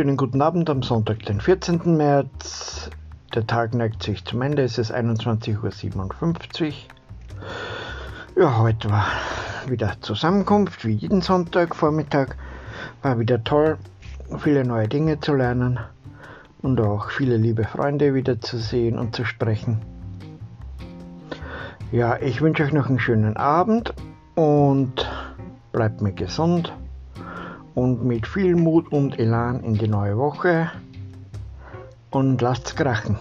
schönen guten Abend am Sonntag, den 14. März. Der Tag neigt sich zum Ende, es ist 21.57 Uhr. Ja, heute war wieder Zusammenkunft, wie jeden Sonntag Vormittag. War wieder toll, viele neue Dinge zu lernen und auch viele liebe Freunde wieder zu sehen und zu sprechen. Ja, ich wünsche euch noch einen schönen Abend und bleibt mir gesund und mit viel Mut und Elan in die neue Woche und lasst's krachen.